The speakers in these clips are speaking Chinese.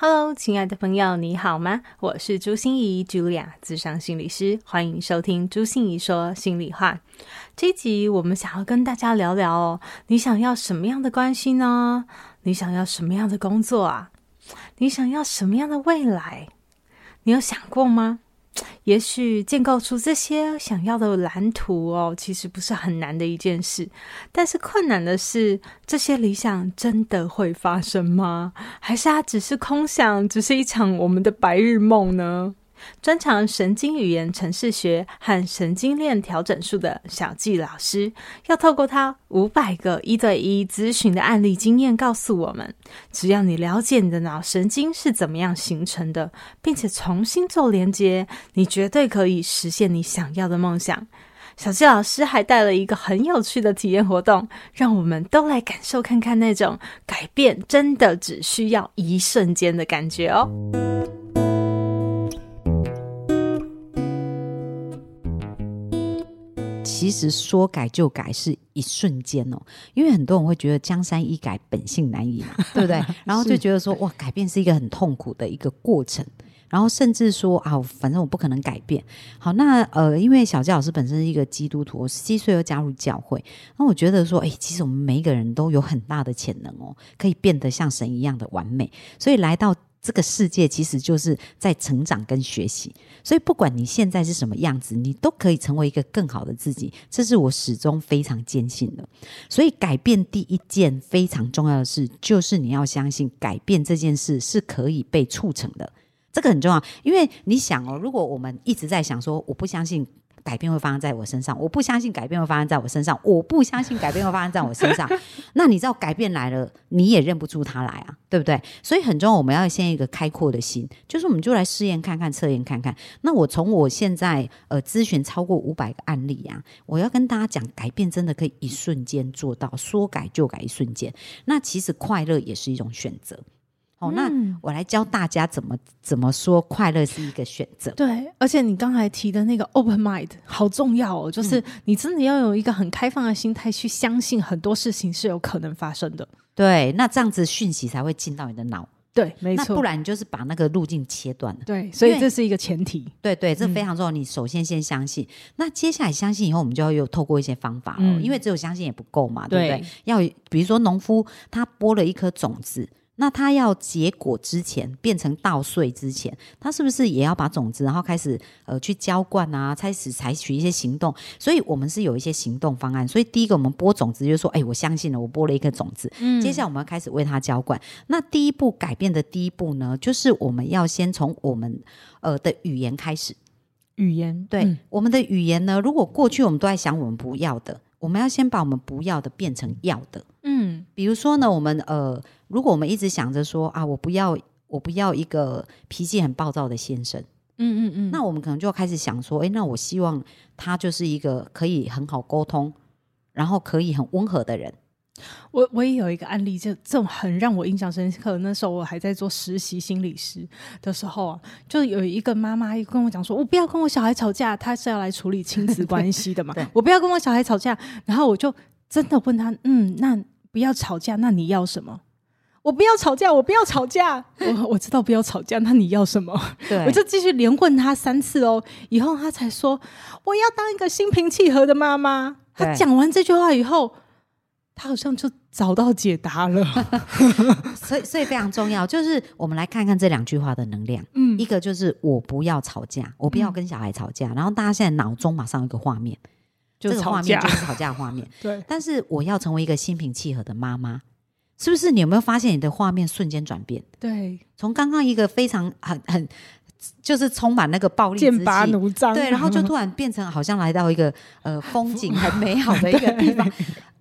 Hello，亲爱的朋友，你好吗？我是朱心怡 Julia，咨商心理师，欢迎收听朱心怡说心里话。这集我们想要跟大家聊聊哦，你想要什么样的关系呢？你想要什么样的工作啊？你想要什么样的未来？你有想过吗？也许建构出这些想要的蓝图哦，其实不是很难的一件事。但是困难的是，这些理想真的会发生吗？还是它只是空想，只是一场我们的白日梦呢？专长神经语言程式学和神经链调整术的小纪老师，要透过他五百个一对一咨询的案例经验，告诉我们：只要你了解你的脑神经是怎么样形成的，并且重新做连接，你绝对可以实现你想要的梦想。小纪老师还带了一个很有趣的体验活动，让我们都来感受看看那种改变真的只需要一瞬间的感觉哦。其实说改就改是一瞬间哦，因为很多人会觉得江山易改，本性难移嘛，对不对？然后就觉得说哇，改变是一个很痛苦的一个过程，然后甚至说啊，反正我不可能改变。好，那呃，因为小杰老师本身是一个基督徒，我十七岁又加入教会，那我觉得说，哎，其实我们每一个人都有很大的潜能哦，可以变得像神一样的完美，所以来到。这个世界其实就是在成长跟学习，所以不管你现在是什么样子，你都可以成为一个更好的自己。这是我始终非常坚信的。所以改变第一件非常重要的事，就是你要相信改变这件事是可以被促成的。这个很重要，因为你想哦，如果我们一直在想说我不相信。改变会发生在我身上，我不相信改变会发生在我身上，我不相信改变会发生在我身上。那你知道改变来了，你也认不出它来啊，对不对？所以很重要，我们要先一个开阔的心，就是我们就来试验看看，测验看看。那我从我现在呃咨询超过五百个案例啊，我要跟大家讲，改变真的可以一瞬间做到，说改就改，一瞬间。那其实快乐也是一种选择。哦，那我来教大家怎么怎么说快乐是一个选择。对，而且你刚才提的那个 open mind 好重要哦，就是你真的要有一个很开放的心态去相信很多事情是有可能发生的。对，那这样子讯息才会进到你的脑。对，没错。那不然你就是把那个路径切断了。对，所以这是一个前提。对对，这非常重要。你首先先相信，嗯、那接下来相信以后，我们就要有透过一些方法哦，嗯、因为只有相信也不够嘛，对不对？对，要比如说农夫他播了一颗种子。那它要结果之前，变成稻穗之前，它是不是也要把种子，然后开始呃去浇灌啊，开始采取一些行动？所以我们是有一些行动方案。所以第一个，我们播种子就是说，哎，我相信了，我播了一颗种子。嗯，接下来我们要开始为它浇灌。那第一步改变的第一步呢，就是我们要先从我们呃的语言开始。语言，对，嗯，我们的语言呢，如果过去我们都在想我们不要的，我们要先把我们不要的变成要的。嗯，比如说呢，我们呃。如果我们一直想着说啊，我不要，我不要一个脾气很暴躁的先生，嗯嗯嗯，那我们可能就要开始想说，哎，那我希望他就是一个可以很好沟通，然后可以很温和的人。我我也有一个案例，就这种很让我印象深刻。那时候我还在做实习心理师的时候啊，就有一个妈妈跟我讲说，我不要跟我小孩吵架，他是要来处理亲子关系的嘛，我不要跟我小孩吵架。然后我就真的问他，嗯，那不要吵架，那你要什么？我不要吵架，我不要吵架。我我知道不要吵架，那你要什么？对，我就继续连问他三次哦，以后他才说我要当一个心平气和的妈妈。他讲完这句话以后，他好像就找到解答了。所以，所以非常重要，就是我们来看看这两句话的能量。嗯，一个就是我不要吵架，我不要跟小孩吵架。嗯、然后大家现在脑中马上有一个画面，就这个画面就是吵架的画面。对，但是我要成为一个心平气和的妈妈。是不是你有没有发现你的画面瞬间转变？对，从刚刚一个非常很很就是充满那个暴力、剑拔弩张，对，然后就突然变成好像来到一个呃 风景很美好的一个地方。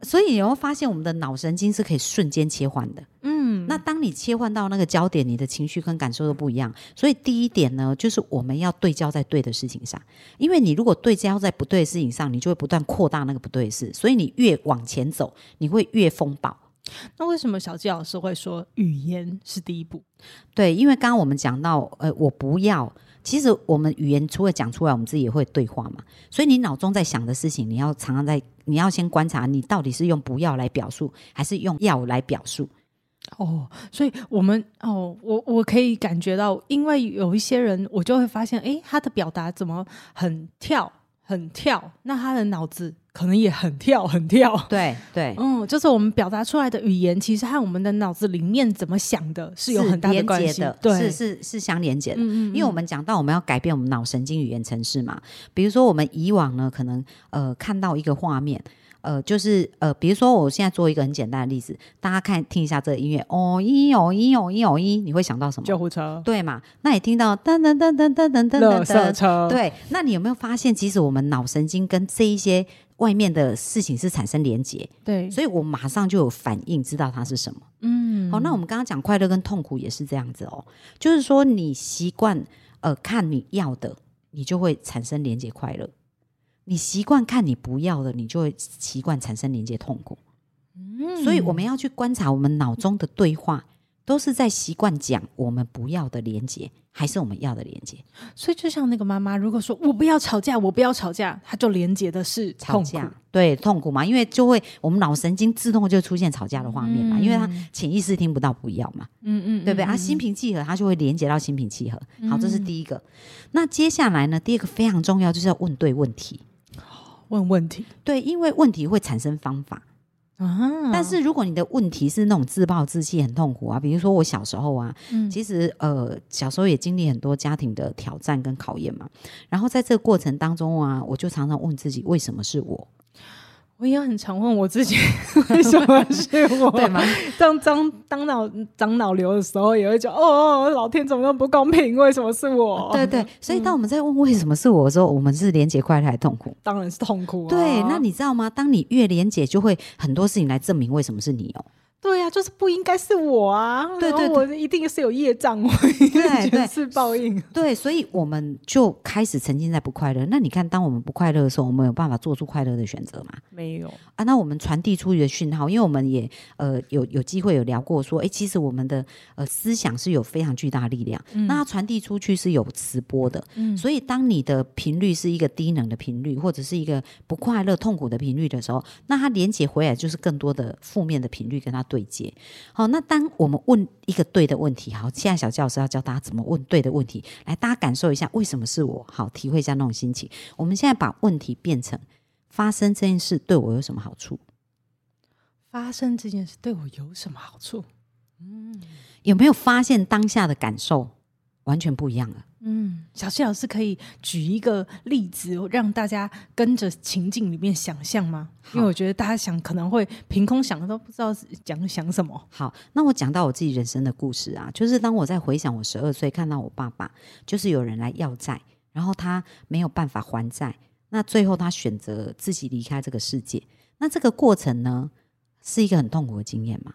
所以你有没有发现我们的脑神经是可以瞬间切换的？嗯嗯，那当你切换到那个焦点，你的情绪跟感受都不一样。所以第一点呢，就是我们要对焦在对的事情上，因为你如果对焦在不对的事情上，你就会不断扩大那个不对的事，所以你越往前走，你会越风暴。那为什么小纪老师会说语言是第一步？对，因为刚刚我们讲到，呃，我不要。其实我们语言除了讲出来，我们自己也会对话嘛。所以你脑中在想的事情，你要常常在，你要先观察，你到底是用不要来表述，还是用要来表述。哦，所以我们哦，我我可以感觉到，因为有一些人，我就会发现，诶，他的表达怎么很跳，很跳，那他的脑子。可能也很跳，很跳。对对，嗯，就是我们表达出来的语言，其实和我们的脑子里面怎么想的，是有很大的关系的。对，是是是相连接的。嗯嗯，因为我们讲到我们要改变我们脑神经语言程式嘛，比如说我们以往呢，可能呃看到一个画面。呃，就是呃，比如说，我现在做一个很简单的例子，大家看听一下这个音乐，哦一哦一哦一哦一，你会想到什么？救护车，对嘛？那你听到噔噔噔噔噔噔噔噔噔车，对，那你有没有发现，其实我们脑神经跟这一些外面的事情是产生连结？对，所以我马上就有反应，知道它是什么。嗯，好，那我们刚刚讲快乐跟痛苦也是这样子哦，就是说你习惯呃看你要的，你就会产生连接快乐。你习惯看你不要的，你就会习惯产生连接痛苦。嗯，所以我们要去观察我们脑中的对话，都是在习惯讲我们不要的连接，还是我们要的连接？所以就像那个妈妈，如果说我不要吵架，我不要吵架，她就连接的是，吵架，对，痛苦嘛，因为就会我们脑神经自动就出现吵架的画面嘛，嗯，因为他潜意识听不到不要嘛，嗯嗯，对不对？她，心平气和，他就会连接到心平气和。好，这是第一个。那接下来呢，第二个非常重要，就是要问对问题。问问题，对，因为问题会产生方法啊。但是如果你的问题是那种自暴自弃、很痛苦啊，比如说我小时候啊，嗯、其实呃小时候也经历很多家庭的挑战跟考验嘛。然后在这个过程当中啊，我就常常问自己，为什么是我？我也很常问我自己，为什么是我？对吗？当当当脑长脑瘤的时候，也会讲哦，老天怎么那么不公平？为什么是我？对对，所以当我们在问为什么是我的时候，我们是连结快乐还是痛苦？当然是痛苦啊。对，那你知道吗？当你越连结，就会很多事情来证明为什么是你哦。对呀、啊，就是不应该是我啊！对对，对，我一定是有业障，我对 对是报应。对，所以我们就开始沉浸在不快乐。那你看，当我们不快乐的时候，我们有办法做出快乐的选择吗？没有啊。那我们传递出去的讯号，因为我们也呃有有机会有聊过说，哎，其实我们的呃思想是有非常巨大力量。嗯、那它传递出去是有磁波的。嗯。所以当你的频率是一个低能的频率，或者是一个不快乐、痛苦的频率的时候，那它连接回来就是更多的负面的频率跟它对接。好，那当我们问一个对的问题，好，现在小教老师要教大家怎么问对的问题，来，大家感受一下为什么是我，好，体会一下那种心情。我们现在把问题变成发生这件事对我有什么好处？发生这件事对我有什么好处？嗯，有没有发现当下的感受完全不一样了？嗯，小谢老师可以举一个例子，让大家跟着情境里面想象吗？因为我觉得大家想可能会凭空想的都不知道讲想什么。好，那我讲到我自己人生的故事啊，就是当我在回想我十二岁看到我爸爸，就是有人来要债，然后他没有办法还债，那最后他选择自己离开这个世界。那这个过程呢，是一个很痛苦的经验嘛？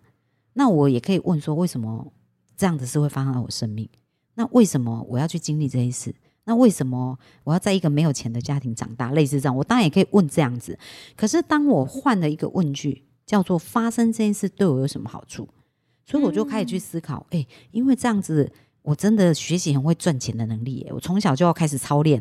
那我也可以问说，为什么这样子是会发生在我生命？那为什么我要去经历这些事？那为什么我要在一个没有钱的家庭长大？类似这样，我当然也可以问这样子。可是当我换了一个问句，叫做“发生这件事对我有什么好处”，所以我就开始去思考：哎、嗯，因为这样子，我真的学习很会赚钱的能力。我从小就要开始操练，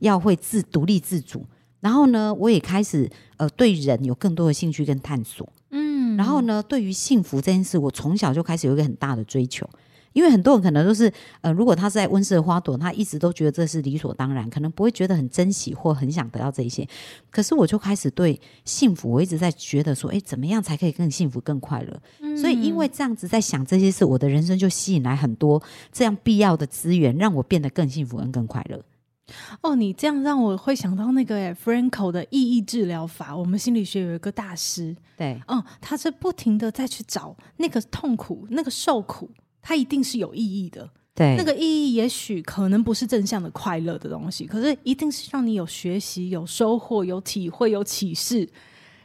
要会自独立自主。然后呢，我也开始呃对人有更多的兴趣跟探索。嗯，然后呢，对于幸福这件事，我从小就开始有一个很大的追求。因为很多人可能都是，呃，如果他是在温室的花朵，他一直都觉得这是理所当然，可能不会觉得很珍惜或很想得到这一些。可是我就开始对幸福，我一直在觉得说，哎，怎么样才可以更幸福、更快乐？嗯。所以因为这样子在想这些事，我的人生就吸引来很多这样必要的资源，让我变得更幸福、跟更快乐。哦，你这样让我会想到那个诶，Franco 的意义治疗法。我们心理学有一个大师，对，嗯，他是不停的在去找那个痛苦、那个受苦。它一定是有意义的，对，那个意义也许可能不是正向的快乐的东西，可是一定是让你有学习、有收获、有体会、有启示，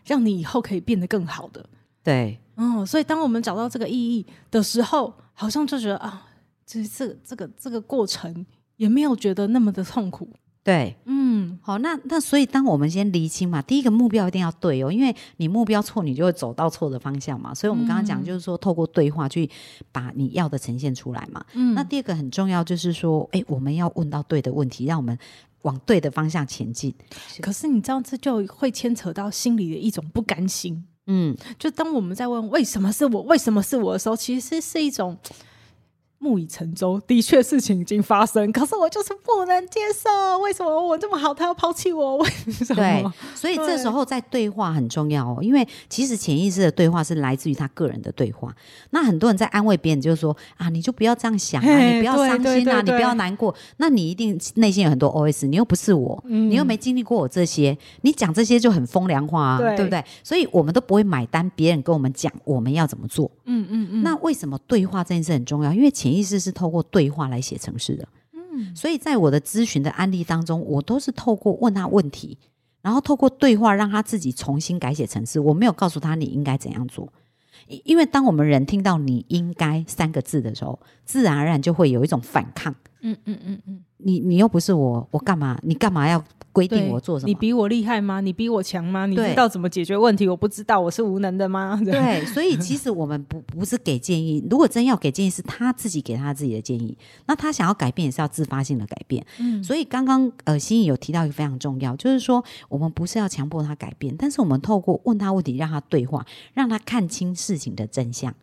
让你以后可以变得更好的。对，嗯，所以当我们找到这个意义的时候，好像就觉得啊，其实这个这个这个过程也没有觉得那么的痛苦。对，嗯，好，那那所以当我们先厘清嘛，第一个目标一定要对哦，因为你目标错，你就会走到错的方向嘛。所以我们刚刚讲就是说，透过对话去把你要的呈现出来嘛。嗯，那第二个很重要就是说，哎，我们要问到对的问题，让我们往对的方向前进。可是你知道，这就会牵扯到心里的一种不甘心。嗯，就当我们在问为什么是我，为什么是我的时候，其实是一种。木已成舟，的确事情已经发生，可是我就是不能接受。为什么我这么好，他要抛弃我？为什么？对，所以这时候在对话很重要哦，因为其实潜意识的对话是来自于他个人的对话。那很多人在安慰别人，就是说啊，你就不要这样想啊，你不要伤心啊，对对对对，你不要难过。那你一定内心有很多 OS，你又不是我，嗯、你又没经历过我这些，你讲这些就很风凉话啊，对，对不对？所以我们都不会买单，别人跟我们讲我们要怎么做。嗯嗯嗯。那为什么对话这件事很重要？因为潜意识是透过对话来写程式的，嗯，所以在我的咨询的案例当中，我都是透过问他问题，然后透过对话让他自己重新改写程式。我没有告诉他你应该怎样做，因为当我们人听到“你应该”三个字的时候，自然而然就会有一种反抗。嗯嗯嗯嗯，你你又不是我，我干嘛？你干嘛要？规定我做什么？你比我厉害吗？你比我强吗？你知道怎么解决问题？我不知道，我是无能的吗？对，所以其实我们不不是给建议。如果真要给建议，是他自己给他自己的建议。那他想要改变，也是要自发性的改变。嗯，所以刚刚呃，心怡有提到一个非常重要，就是说我们不是要强迫他改变，但是我们透过问他问题，让他对话，让他看清事情的真相。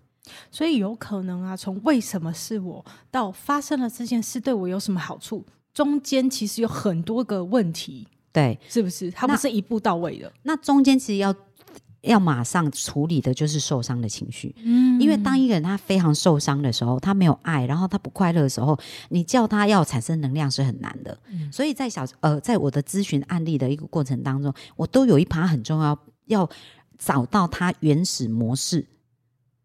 所以有可能啊，从为什么是我到发生了这件事，对我有什么好处？中间其实有很多个问题，对，是不是？它不是一步到位的。那，那中间其实要要马上处理的就是受伤的情绪，嗯，因为当一个人他非常受伤的时候，他没有爱，然后他不快乐的时候，你叫他要产生能量是很难的。嗯，所以在小呃，在我的咨询案例的一个过程当中，我都有一趴很重要，要找到他原始模式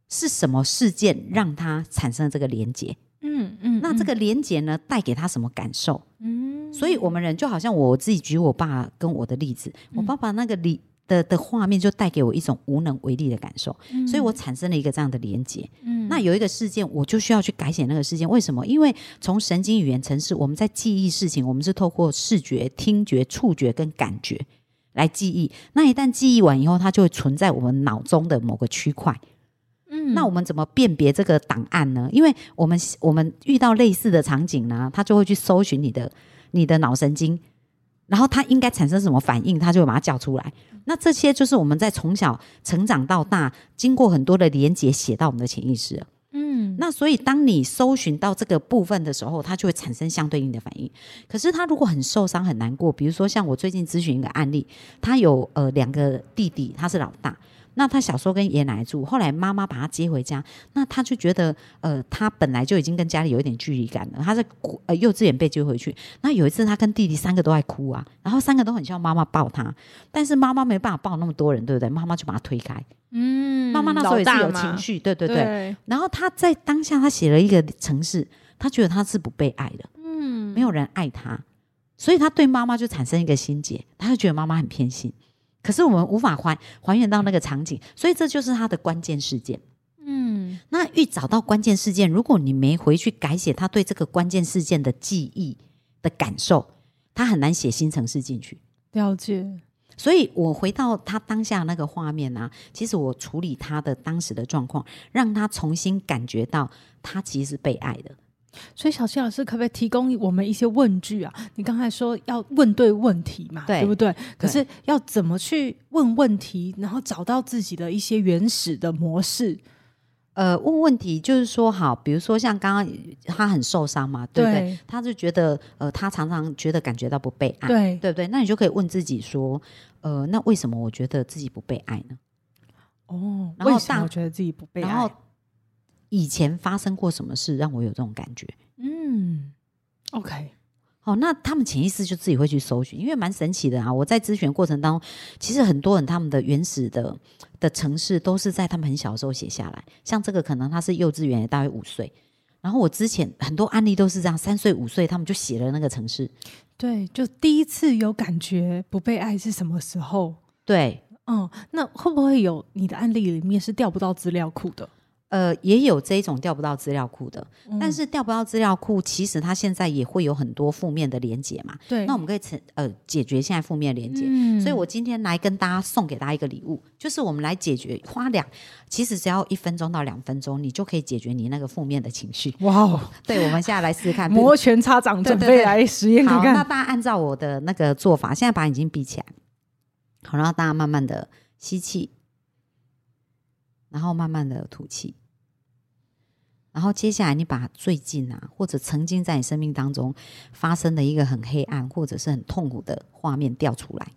是什么事件让他产生了这个连结。嗯嗯，那这个连结呢，带给他什么感受？嗯，所以我们人就好像我自己举我爸跟我的例子，嗯、我爸爸那个里的的画面就带给我一种无能为力的感受，嗯、所以我产生了一个这样的连结。嗯，那有一个事件，我就需要去改写那个事件。为什么？因为从神经语言程式，我们在记忆事情，我们是透过视觉、听觉、触觉跟感觉来记忆。那一旦记忆完以后，它就会存在我们脑中的某个区块。嗯，那我们怎么辨别这个档案呢？因为我们我们遇到类似的场景呢，他就会去搜寻你的你的脑神经，然后他应该产生什么反应，他就会把它叫出来。那这些就是我们在从小成长到大，经过很多的连接写到我们的潜意识。嗯，那所以当你搜寻到这个部分的时候，它就会产生相对应的反应。可是他如果很受伤很难过，比如说像我最近咨询一个案例，他有呃两个弟弟，他是老大。那他小时候跟爷爷奶奶住，后来妈妈把他接回家，那他就觉得，呃，他本来就已经跟家里有一点距离感了。他在呃幼稚园被接回去，那有一次他跟弟弟三个都在哭啊，然后三个都很希望妈妈抱他，但是妈妈没办法抱那么多人，对不对？妈妈就把他推开。嗯，妈妈那时候也是有情绪，对对对。对然后他在当下，他写了一个城市，他觉得他是不被爱的，嗯，没有人爱他，所以他对妈妈就产生一个心结，他就觉得妈妈很偏心。可是我们无法还还原到那个场景，所以这就是他的关键事件。嗯，那欲找到关键事件，如果你没回去改写他对这个关键事件的记忆的感受，他很难写新城市进去。了解。所以我回到他当下那个画面啊，其实我处理他的当时的状况，让他重新感觉到他其实是被爱的。所以小七老师可不可以提供我们一些问句啊？你刚才说要问对问题嘛，对，对不对？可是要怎么去问问题，然后找到自己的一些原始的模式？呃，问问题就是说，好，比如说像刚刚他很受伤嘛，对不对？对，他就觉得，呃，他常常觉得感觉到不被爱，对，对不对？那你就可以问自己说，呃，那为什么我觉得自己不被爱呢？哦，然后为什么我觉得自己不被爱？以前发生过什么事让我有这种感觉？嗯，OK，好，那他们潜意识就自己会去搜寻，因为蛮神奇的啊！我在咨询过程当中，其实很多人他们的原始的的城市都是在他们很小的时候写下来。像这个可能他是幼稚园，大约五岁，然后我之前很多案例都是这样，三岁五岁他们就写了那个城市。对，就第一次有感觉不被爱是什么时候？对。嗯，那会不会有你的案例里面是调不到资料库的？呃，也有这一种调不到资料库的，嗯、但是调不到资料库，其实它现在也会有很多负面的连接嘛。对，那我们可以成呃解决现在负面连接。嗯，所以我今天来跟大家送给大家一个礼物，就是我们来解决花两，其实只要一分钟到两分钟，你就可以解决你那个负面的情绪。哇哦，对，我们现在来试试看，摩拳擦掌，准备来实验看看。好，那大家按照我的那个做法，现在把眼睛闭起来，好，然后大家慢慢的吸气，然后慢慢的吐气。然后接下来，你把最近啊，或者曾经在你生命当中发生的一个很黑暗或者是很痛苦的画面调出来。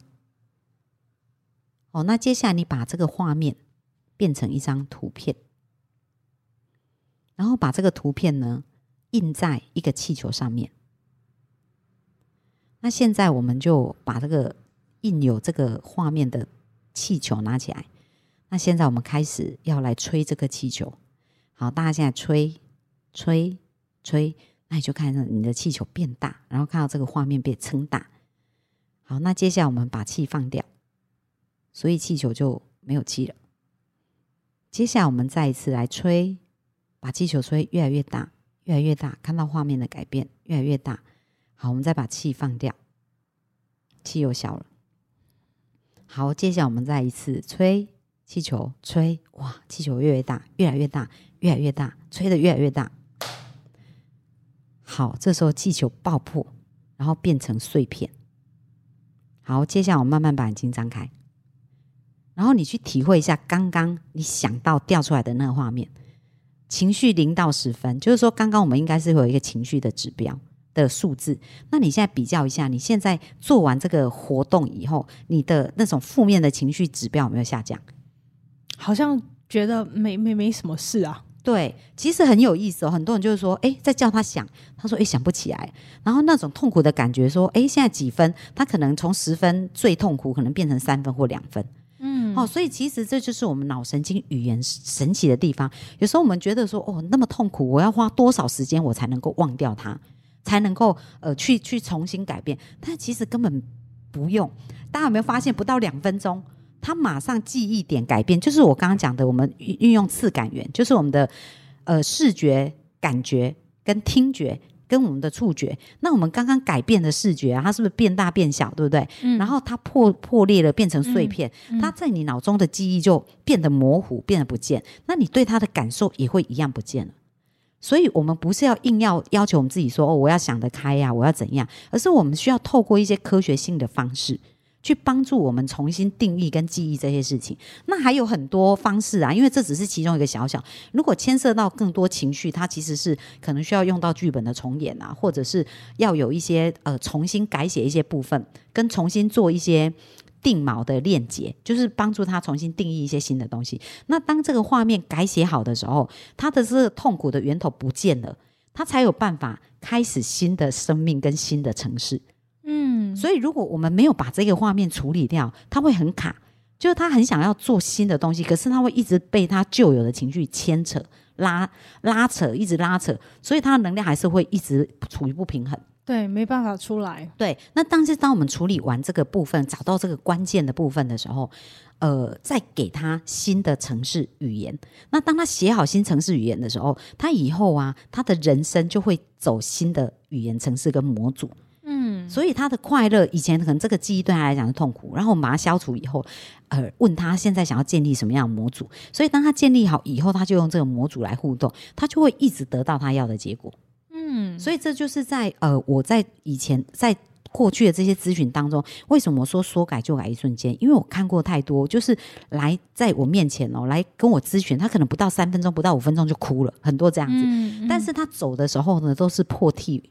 哦，那接下来你把这个画面变成一张图片，然后把这个图片呢印在一个气球上面。那现在我们就把这个印有这个画面的气球拿起来。那现在我们开始要来吹这个气球。好，大家现在吹，吹，吹，那你就看到你的气球变大，然后看到这个画面被撑大。好，那接下来我们把气放掉，所以气球就没有气了。接下来我们再一次来吹，把气球吹越来越大，越来越大，看到画面的改变越来越大。好，我们再把气放掉，气又小了。好，接下来我们再一次吹。气球吹，哇！气球越来越大，越来越大，越来越大，吹得越来越大。好，这时候气球爆破，然后变成碎片。好，接下来我慢慢把眼睛张开，然后你去体会一下刚刚你想到掉出来的那个画面，情绪零到十分，就是说刚刚我们应该是会有一个情绪的指标的数字。那你现在比较一下，你现在做完这个活动以后，你的那种负面的情绪指标有没有下降？好像觉得没没没什么事啊。对，其实很有意思哦。很多人就是说，哎，在叫他想，他说，哎，想不起来。然后那种痛苦的感觉，说，哎，现在几分？他可能从十分最痛苦，可能变成三分或两分。嗯，哦，所以其实这就是我们脑神经语言神奇的地方。有时候我们觉得说，哦，那么痛苦，我要花多少时间我才能够忘掉它，才能够呃去去重新改变？但其实根本不用。大家有没有发现，不到两分钟？他马上记忆点改变，就是我刚刚讲的，我们运用次感源，就是我们的呃视觉、感觉跟听觉跟我们的触觉。那我们刚刚改变的视觉啊，它是不是变大变小，对不对？嗯。然后它破破裂了，变成碎片，嗯嗯，它在你脑中的记忆就变得模糊，变得不见。那你对它的感受也会一样不见了。所以，我们不是要硬要要求我们自己说哦，我要想得开呀，我要怎样？而是我们需要透过一些科学性的方式。去帮助我们重新定义跟记忆这些事情，那还有很多方式啊，因为这只是其中一个小小。如果牵涉到更多情绪，它其实是可能需要用到剧本的重演啊，或者是要有一些呃重新改写一些部分，跟重新做一些定锚的链接，就是帮助他重新定义一些新的东西。那当这个画面改写好的时候，他的这个痛苦的源头不见了，他才有办法开始新的生命跟新的城市。嗯，所以如果我们没有把这个画面处理掉，他会很卡，就是他很想要做新的东西，可是他会一直被他旧有的情绪牵扯、拉拉扯，一直拉扯，所以他的能量还是会一直处于不平衡。对，没办法出来。对，那但是当我们处理完这个部分，找到这个关键的部分的时候，呃，再给他新的城市语言。那当他写好新城市语言的时候，他以后啊，他的人生就会走新的语言城市跟模组。嗯，所以他的快乐以前可能这个记忆对他来讲是痛苦，然后我们把它消除以后，呃，问他现在想要建立什么样的模组，所以当他建立好以后，他就用这个模组来互动，他就会一直得到他要的结果。嗯，所以这就是在呃我在以前在过去的这些咨询当中，为什么说说改就改一瞬间？因为我看过太多，就是来在我面前哦来跟我咨询，他可能不到三分钟，不到五分钟就哭了，很多这样子。嗯嗯，但是他走的时候呢，都是破涕。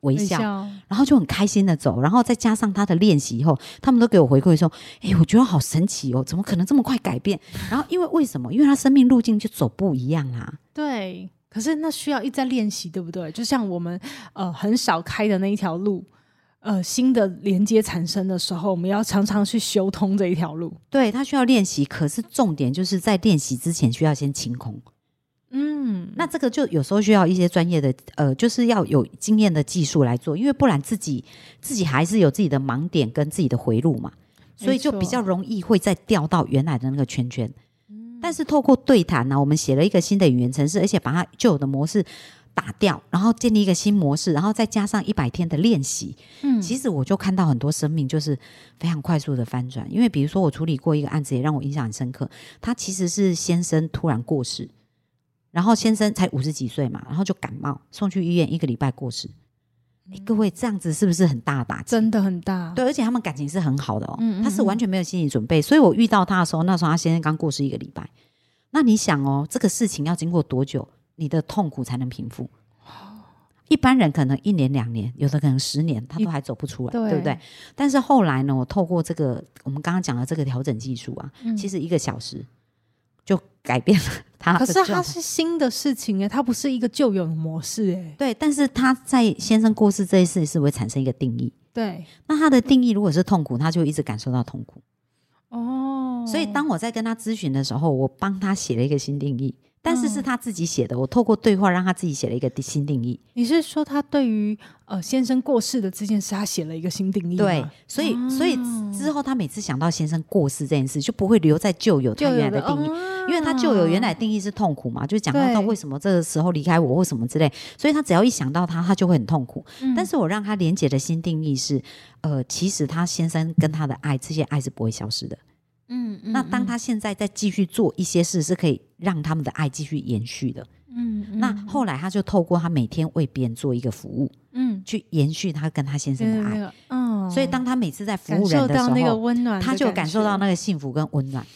微笑，然后就很开心的走，然后再加上他的练习以后，他们都给我回馈说：“哎，我觉得好神奇哦，怎么可能这么快改变？”然后因为为什么？因为他生命路径就走不一样啊。对，可是那需要一再练习，对不对？就像我们呃很少开的那一条路，呃新的连接产生的时候，我们要常常去修通这一条路。对，他需要练习，可是重点就是在练习之前需要先清空。嗯，那这个就有时候需要一些专业的，呃，就是要有经验的技术来做，因为不然自己自己还是有自己的盲点跟自己的回路嘛。所以就比较容易会再掉到原来的那个圈圈。但是透过对谈呢、啊，我们写了一个新的语言程式，而且把它旧有的模式打掉，然后建立一个新模式，然后再加上一百天的练习。嗯，其实我就看到很多生命就是非常快速的翻转。因为比如说我处理过一个案子，也让我印象很深刻。他其实是先生突然过世，然后先生才五十几岁嘛，然后就感冒送去医院，一个礼拜过世。哎，各位这样子是不是很大的打击？真的很大。对，而且他们感情是很好的哦。嗯嗯嗯，他是完全没有心理准备，所以我遇到他的时候，那时候他先生刚过世一个礼拜。那你想哦，这个事情要经过多久，你的痛苦才能平复？一般人可能一年两年，有的可能十年，他都还走不出来，对，对不对？但是后来呢，我透过这个我们刚刚讲的这个调整技术啊，嗯、其实一个小时就改变了他。可是他是新的事情哎，他不是一个旧有的模式哎。对，但是他在先生过世这一事是会产生一个定义。对，那他的定义如果是痛苦，他就一直感受到痛苦。哦，所以当我在跟他咨询的时候，我帮他写了一个新定义。但是是他自己写的，嗯、我透过对话让他自己写了一个新定义。你是说他对于呃先生过世的这件事，他写了一个新定义？对，所以、哦、所以之后他每次想到先生过世这件事，就不会留在旧有他原来的定义，哦、因为他旧有原来定义是痛苦嘛，就讲到他为什么这个时候离开我或什么之类，所以他只要一想到他，他就会很痛苦。嗯、但是我让他连结的新定义是，呃，其实他先生跟他的爱，这些爱是不会消失的。嗯，嗯，那当他现在再继续做一些事，是可以让他们的爱继续延续的。嗯，嗯，那后来他就透过他每天为别人做一个服务，嗯，去延续他跟他先生的爱。嗯，所以当他每次在服务人的时候，那个温暖，他就感受到那个幸福跟温暖。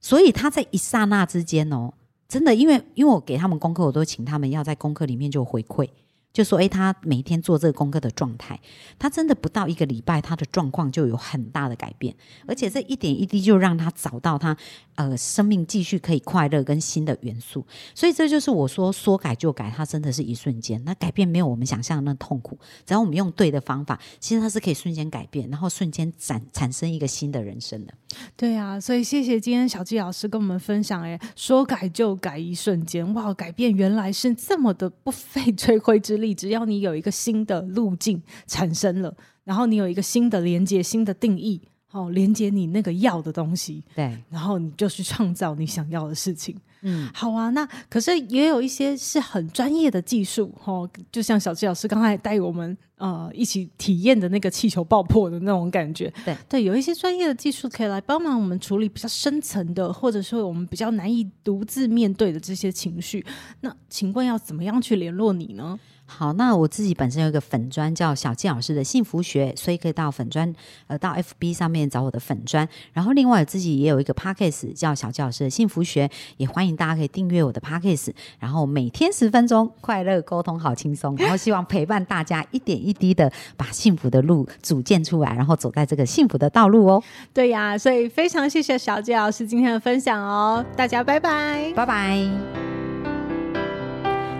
所以他在一刹那之间哦，真的，因为因为我给他们功课，我都请他们要在功课里面就回馈。就说：“诶，他每天做这个功课的状态，他真的不到一个礼拜，他的状况就有很大的改变，而且这一点一滴就让他找到他呃生命继续可以快乐跟新的元素。所以这就是我说说改就改，它真的是一瞬间。那改变没有我们想象的那痛苦，只要我们用对的方法，其实它是可以瞬间改变，然后瞬间产产生一个新的人生的。对啊，所以谢谢今天小纪老师跟我们分享，诶，说改就改一瞬间，哇，改变原来是这么的不费吹灰之力。”只要你有一个新的路径产生了，然后你有一个新的连接、新的定义，好，连接你那个要的东西，对，然后你就去创造你想要的事情。嗯，好啊，那可是也有一些是很专业的技术，哦，就像小智老师刚才带我们呃一起体验的那个气球爆破的那种感觉，对对，有一些专业的技术可以来帮忙我们处理比较深层的，或者说我们比较难以独自面对的这些情绪。那请问要怎么样去联络你呢？好，那我自己本身有一个粉砖叫小纪老师的幸福学，所以可以到粉砖呃到 FB 上面找我的粉砖。然后另外我自己也有一个 Podcast 叫小纪老师的幸福学，也欢迎大家可以订阅我的 Podcast。然后每天十分钟，快乐沟通好轻松。然后希望陪伴大家一点一一滴的把幸福的路组建出来，然后走在这个幸福的道路哦。对呀，所以非常谢谢小杰老师今天的分享哦，大家拜拜，拜拜。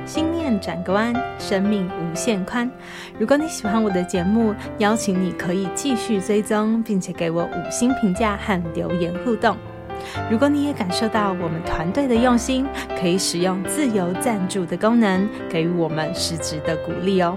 心念转个弯，生命无限宽。如果你喜欢我的节目，邀请你可以继续追踪，并且给我五星评价和留言互动。如果你也感受到我们团队的用心，可以使用自由赞助的功能，给予我们实质的鼓励哦。